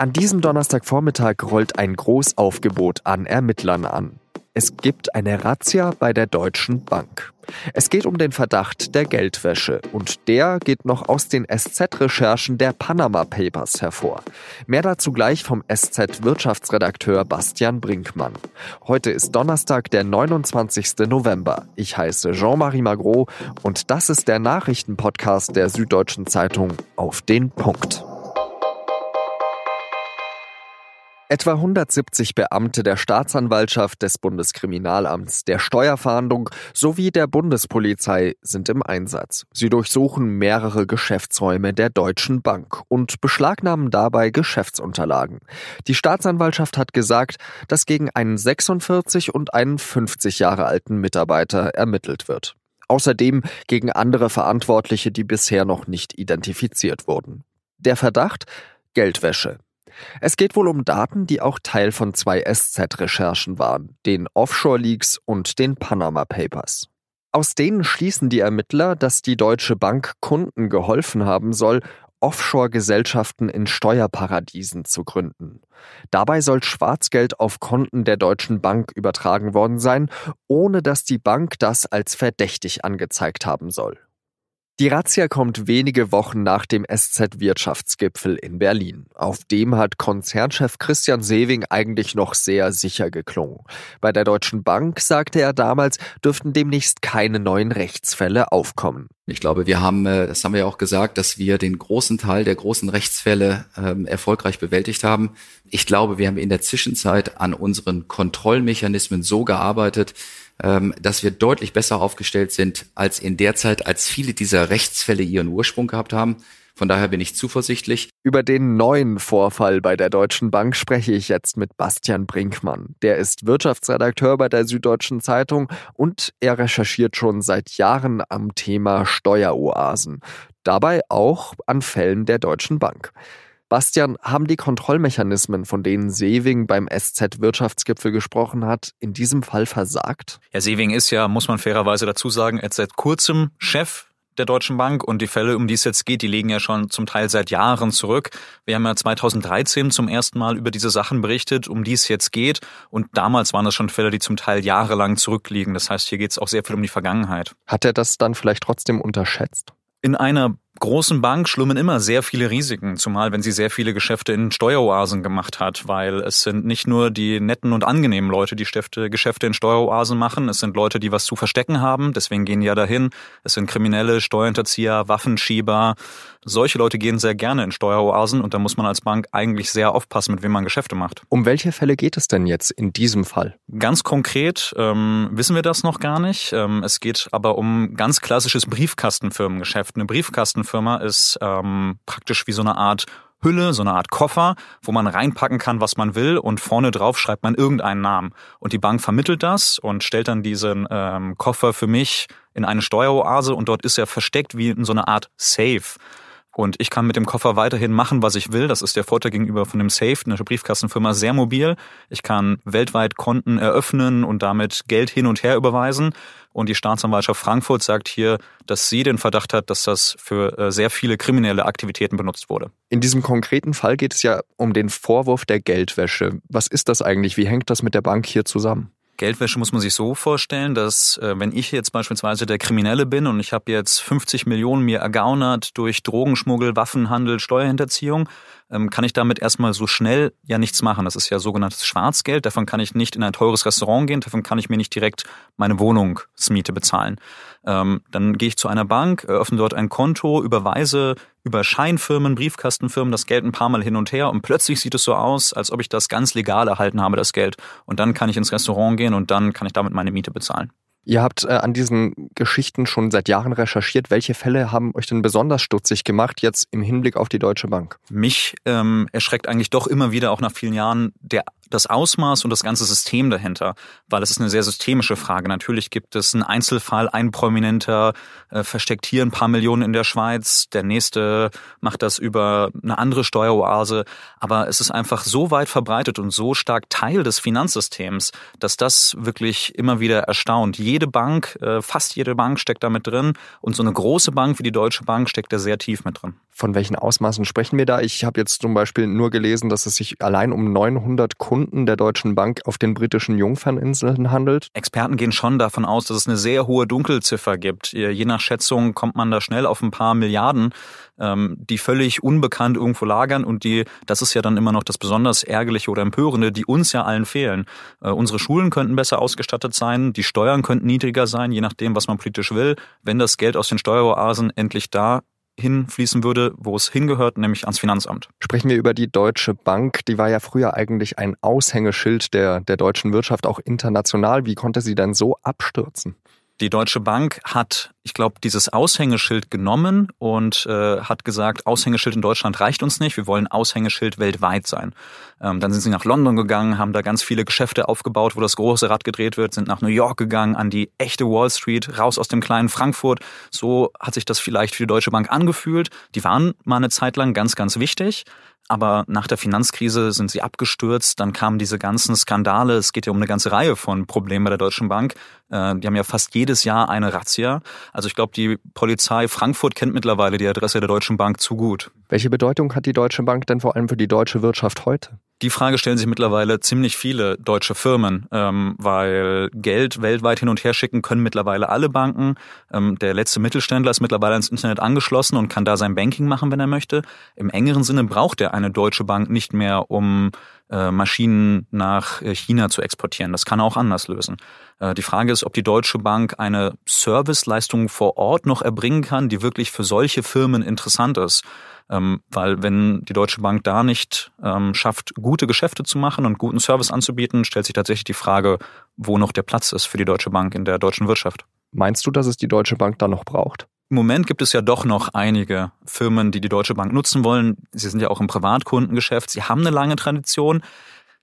An diesem Donnerstagvormittag rollt ein Großaufgebot an Ermittlern an. Es gibt eine Razzia bei der Deutschen Bank. Es geht um den Verdacht der Geldwäsche und der geht noch aus den SZ-Recherchen der Panama Papers hervor. Mehr dazu gleich vom SZ-Wirtschaftsredakteur Bastian Brinkmann. Heute ist Donnerstag, der 29. November. Ich heiße Jean-Marie Magro und das ist der Nachrichtenpodcast der Süddeutschen Zeitung auf den Punkt. Etwa 170 Beamte der Staatsanwaltschaft, des Bundeskriminalamts, der Steuerfahndung sowie der Bundespolizei sind im Einsatz. Sie durchsuchen mehrere Geschäftsräume der Deutschen Bank und beschlagnahmen dabei Geschäftsunterlagen. Die Staatsanwaltschaft hat gesagt, dass gegen einen 46 und einen 50 Jahre alten Mitarbeiter ermittelt wird. Außerdem gegen andere Verantwortliche, die bisher noch nicht identifiziert wurden. Der Verdacht? Geldwäsche. Es geht wohl um Daten, die auch Teil von zwei SZ-Recherchen waren, den Offshore-Leaks und den Panama Papers. Aus denen schließen die Ermittler, dass die Deutsche Bank Kunden geholfen haben soll, Offshore-Gesellschaften in Steuerparadiesen zu gründen. Dabei soll Schwarzgeld auf Konten der Deutschen Bank übertragen worden sein, ohne dass die Bank das als verdächtig angezeigt haben soll. Die Razzia kommt wenige Wochen nach dem SZ-Wirtschaftsgipfel in Berlin. Auf dem hat Konzernchef Christian Sewing eigentlich noch sehr sicher geklungen. Bei der Deutschen Bank, sagte er damals, dürften demnächst keine neuen Rechtsfälle aufkommen. Ich glaube, wir haben, äh, das haben wir ja auch gesagt, dass wir den großen Teil der großen Rechtsfälle ähm, erfolgreich bewältigt haben. Ich glaube, wir haben in der Zwischenzeit an unseren Kontrollmechanismen so gearbeitet, dass wir deutlich besser aufgestellt sind als in der Zeit, als viele dieser Rechtsfälle ihren Ursprung gehabt haben. Von daher bin ich zuversichtlich. Über den neuen Vorfall bei der Deutschen Bank spreche ich jetzt mit Bastian Brinkmann. Der ist Wirtschaftsredakteur bei der Süddeutschen Zeitung und er recherchiert schon seit Jahren am Thema Steueroasen. Dabei auch an Fällen der Deutschen Bank. Bastian, haben die Kontrollmechanismen, von denen Sewing beim SZ-Wirtschaftsgipfel gesprochen hat, in diesem Fall versagt? Ja, Sewing ist ja, muss man fairerweise dazu sagen, jetzt seit kurzem Chef der Deutschen Bank und die Fälle, um die es jetzt geht, die liegen ja schon zum Teil seit Jahren zurück. Wir haben ja 2013 zum ersten Mal über diese Sachen berichtet, um die es jetzt geht und damals waren das schon Fälle, die zum Teil jahrelang zurückliegen. Das heißt, hier geht es auch sehr viel um die Vergangenheit. Hat er das dann vielleicht trotzdem unterschätzt? In einer großen Bank schlummen immer sehr viele Risiken, zumal wenn sie sehr viele Geschäfte in Steueroasen gemacht hat, weil es sind nicht nur die netten und angenehmen Leute, die Geschäfte in Steueroasen machen, es sind Leute, die was zu verstecken haben, deswegen gehen die ja dahin, es sind Kriminelle, Steuerhinterzieher, Waffenschieber, solche Leute gehen sehr gerne in Steueroasen und da muss man als Bank eigentlich sehr aufpassen, mit wem man Geschäfte macht. Um welche Fälle geht es denn jetzt in diesem Fall? Ganz konkret ähm, wissen wir das noch gar nicht. Ähm, es geht aber um ganz klassisches Briefkastenfirmengeschäft. Eine Briefkastenfirma ist ähm, praktisch wie so eine Art Hülle, so eine Art Koffer, wo man reinpacken kann, was man will und vorne drauf schreibt man irgendeinen Namen. Und die Bank vermittelt das und stellt dann diesen ähm, Koffer für mich in eine Steueroase und dort ist er versteckt wie in so eine Art Safe. Und ich kann mit dem Koffer weiterhin machen, was ich will. Das ist der Vorteil gegenüber von dem Safe, einer Briefkastenfirma, sehr mobil. Ich kann weltweit Konten eröffnen und damit Geld hin und her überweisen. Und die Staatsanwaltschaft Frankfurt sagt hier, dass sie den Verdacht hat, dass das für äh, sehr viele kriminelle Aktivitäten benutzt wurde. In diesem konkreten Fall geht es ja um den Vorwurf der Geldwäsche. Was ist das eigentlich? Wie hängt das mit der Bank hier zusammen? Geldwäsche muss man sich so vorstellen, dass äh, wenn ich jetzt beispielsweise der Kriminelle bin und ich habe jetzt 50 Millionen mir ergaunert durch Drogenschmuggel, Waffenhandel, Steuerhinterziehung, kann ich damit erstmal so schnell ja nichts machen. Das ist ja sogenanntes Schwarzgeld. Davon kann ich nicht in ein teures Restaurant gehen. Davon kann ich mir nicht direkt meine Wohnungsmiete bezahlen. Ähm, dann gehe ich zu einer Bank, öffne dort ein Konto, überweise über Scheinfirmen, Briefkastenfirmen das Geld ein paar Mal hin und her und plötzlich sieht es so aus, als ob ich das ganz legal erhalten habe, das Geld. Und dann kann ich ins Restaurant gehen und dann kann ich damit meine Miete bezahlen. Ihr habt äh, an diesen Geschichten schon seit Jahren recherchiert. Welche Fälle haben euch denn besonders stutzig gemacht, jetzt im Hinblick auf die Deutsche Bank? Mich ähm, erschreckt eigentlich doch immer wieder, auch nach vielen Jahren, der das Ausmaß und das ganze System dahinter, weil es ist eine sehr systemische Frage. Natürlich gibt es einen Einzelfall, ein Prominenter äh, versteckt hier ein paar Millionen in der Schweiz, der nächste macht das über eine andere Steueroase, aber es ist einfach so weit verbreitet und so stark Teil des Finanzsystems, dass das wirklich immer wieder erstaunt. Jede Bank, äh, fast jede Bank steckt da mit drin und so eine große Bank wie die Deutsche Bank steckt da sehr tief mit drin. Von welchen Ausmaßen sprechen wir da? Ich habe jetzt zum Beispiel nur gelesen, dass es sich allein um 900 Kunden der Deutschen Bank auf den britischen Jungferninseln handelt. Experten gehen schon davon aus, dass es eine sehr hohe Dunkelziffer gibt. Je nach Schätzung kommt man da schnell auf ein paar Milliarden, ähm, die völlig unbekannt irgendwo lagern und die, das ist ja dann immer noch das besonders ärgerliche oder empörende, die uns ja allen fehlen. Äh, unsere Schulen könnten besser ausgestattet sein, die Steuern könnten niedriger sein, je nachdem, was man politisch will. Wenn das Geld aus den Steueroasen endlich da hinfließen würde, wo es hingehört, nämlich ans Finanzamt. Sprechen wir über die Deutsche Bank. Die war ja früher eigentlich ein Aushängeschild der, der deutschen Wirtschaft, auch international. Wie konnte sie denn so abstürzen? Die Deutsche Bank hat, ich glaube, dieses Aushängeschild genommen und äh, hat gesagt, Aushängeschild in Deutschland reicht uns nicht, wir wollen Aushängeschild weltweit sein. Ähm, dann sind sie nach London gegangen, haben da ganz viele Geschäfte aufgebaut, wo das große Rad gedreht wird, sind nach New York gegangen, an die echte Wall Street, raus aus dem kleinen Frankfurt. So hat sich das vielleicht für die Deutsche Bank angefühlt. Die waren mal eine Zeit lang ganz, ganz wichtig. Aber nach der Finanzkrise sind sie abgestürzt. Dann kamen diese ganzen Skandale. Es geht ja um eine ganze Reihe von Problemen bei der Deutschen Bank. Äh, die haben ja fast jedes Jahr eine Razzia. Also ich glaube, die Polizei Frankfurt kennt mittlerweile die Adresse der Deutschen Bank zu gut. Welche Bedeutung hat die Deutsche Bank denn vor allem für die deutsche Wirtschaft heute? Die Frage stellen sich mittlerweile ziemlich viele deutsche Firmen, ähm, weil Geld weltweit hin und her schicken können mittlerweile alle Banken. Ähm, der letzte Mittelständler ist mittlerweile ins Internet angeschlossen und kann da sein Banking machen, wenn er möchte. Im engeren Sinne braucht er eine deutsche Bank nicht mehr, um äh, Maschinen nach äh, China zu exportieren. Das kann er auch anders lösen. Äh, die Frage ist, ob die Deutsche Bank eine Serviceleistung vor Ort noch erbringen kann, die wirklich für solche Firmen interessant ist. Ähm, weil wenn die Deutsche Bank da nicht ähm, schafft, gute Geschäfte zu machen und guten Service anzubieten, stellt sich tatsächlich die Frage, wo noch der Platz ist für die Deutsche Bank in der deutschen Wirtschaft. Meinst du, dass es die Deutsche Bank da noch braucht? Im Moment gibt es ja doch noch einige Firmen, die die Deutsche Bank nutzen wollen. Sie sind ja auch im Privatkundengeschäft. Sie haben eine lange Tradition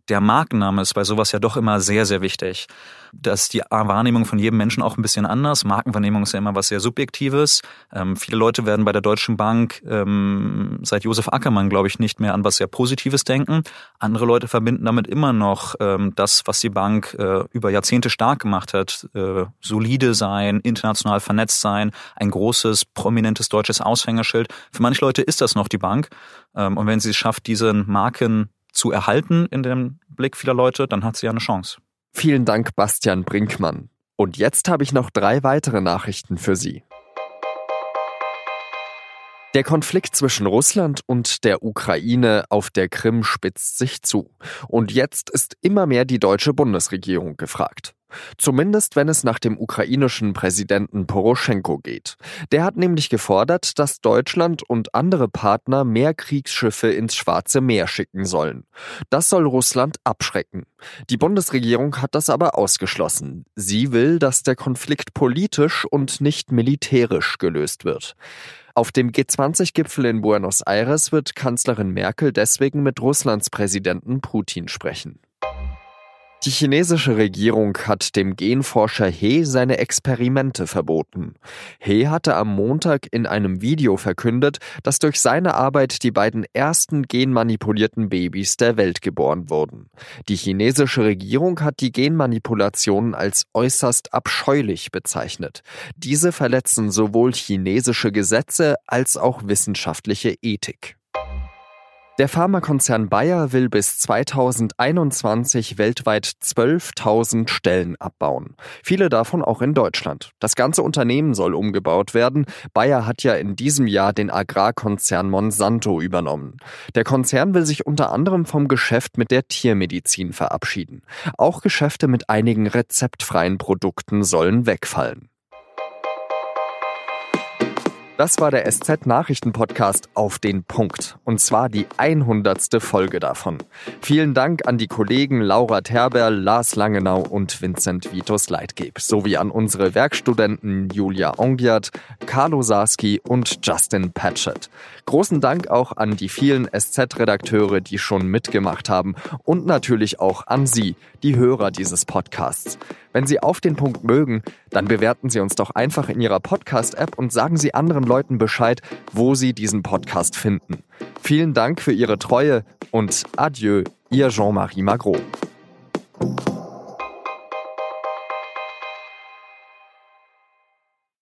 der Markenname ist bei sowas ja doch immer sehr, sehr wichtig. Das ist die Wahrnehmung von jedem Menschen auch ein bisschen anders. Markenwahrnehmung ist ja immer was sehr Subjektives. Ähm, viele Leute werden bei der Deutschen Bank ähm, seit Josef Ackermann, glaube ich, nicht mehr an was sehr Positives denken. Andere Leute verbinden damit immer noch ähm, das, was die Bank äh, über Jahrzehnte stark gemacht hat. Äh, solide sein, international vernetzt sein, ein großes, prominentes deutsches Aushängeschild. Für manche Leute ist das noch die Bank. Ähm, und wenn sie es schafft, diesen Marken zu erhalten in dem Blick vieler Leute, dann hat sie ja eine Chance. Vielen Dank, Bastian Brinkmann. Und jetzt habe ich noch drei weitere Nachrichten für Sie. Der Konflikt zwischen Russland und der Ukraine auf der Krim spitzt sich zu. Und jetzt ist immer mehr die deutsche Bundesregierung gefragt. Zumindest wenn es nach dem ukrainischen Präsidenten Poroschenko geht. Der hat nämlich gefordert, dass Deutschland und andere Partner mehr Kriegsschiffe ins Schwarze Meer schicken sollen. Das soll Russland abschrecken. Die Bundesregierung hat das aber ausgeschlossen. Sie will, dass der Konflikt politisch und nicht militärisch gelöst wird. Auf dem G20-Gipfel in Buenos Aires wird Kanzlerin Merkel deswegen mit Russlands Präsidenten Putin sprechen. Die chinesische Regierung hat dem Genforscher He seine Experimente verboten. He hatte am Montag in einem Video verkündet, dass durch seine Arbeit die beiden ersten genmanipulierten Babys der Welt geboren wurden. Die chinesische Regierung hat die Genmanipulationen als äußerst abscheulich bezeichnet. Diese verletzen sowohl chinesische Gesetze als auch wissenschaftliche Ethik. Der Pharmakonzern Bayer will bis 2021 weltweit 12.000 Stellen abbauen. Viele davon auch in Deutschland. Das ganze Unternehmen soll umgebaut werden. Bayer hat ja in diesem Jahr den Agrarkonzern Monsanto übernommen. Der Konzern will sich unter anderem vom Geschäft mit der Tiermedizin verabschieden. Auch Geschäfte mit einigen rezeptfreien Produkten sollen wegfallen. Das war der SZ-Nachrichten-Podcast auf den Punkt. Und zwar die 100. Folge davon. Vielen Dank an die Kollegen Laura Terber, Lars Langenau und Vincent Vitus Leitgeb, sowie an unsere Werkstudenten Julia Ongiat, Carlo Sarski und Justin Patchett. Großen Dank auch an die vielen SZ-Redakteure, die schon mitgemacht haben und natürlich auch an Sie, die Hörer dieses Podcasts. Wenn Sie auf den Punkt mögen, dann bewerten Sie uns doch einfach in Ihrer Podcast-App und sagen Sie anderen Leuten Bescheid, wo Sie diesen Podcast finden. Vielen Dank für Ihre Treue und adieu, Ihr Jean-Marie Magro.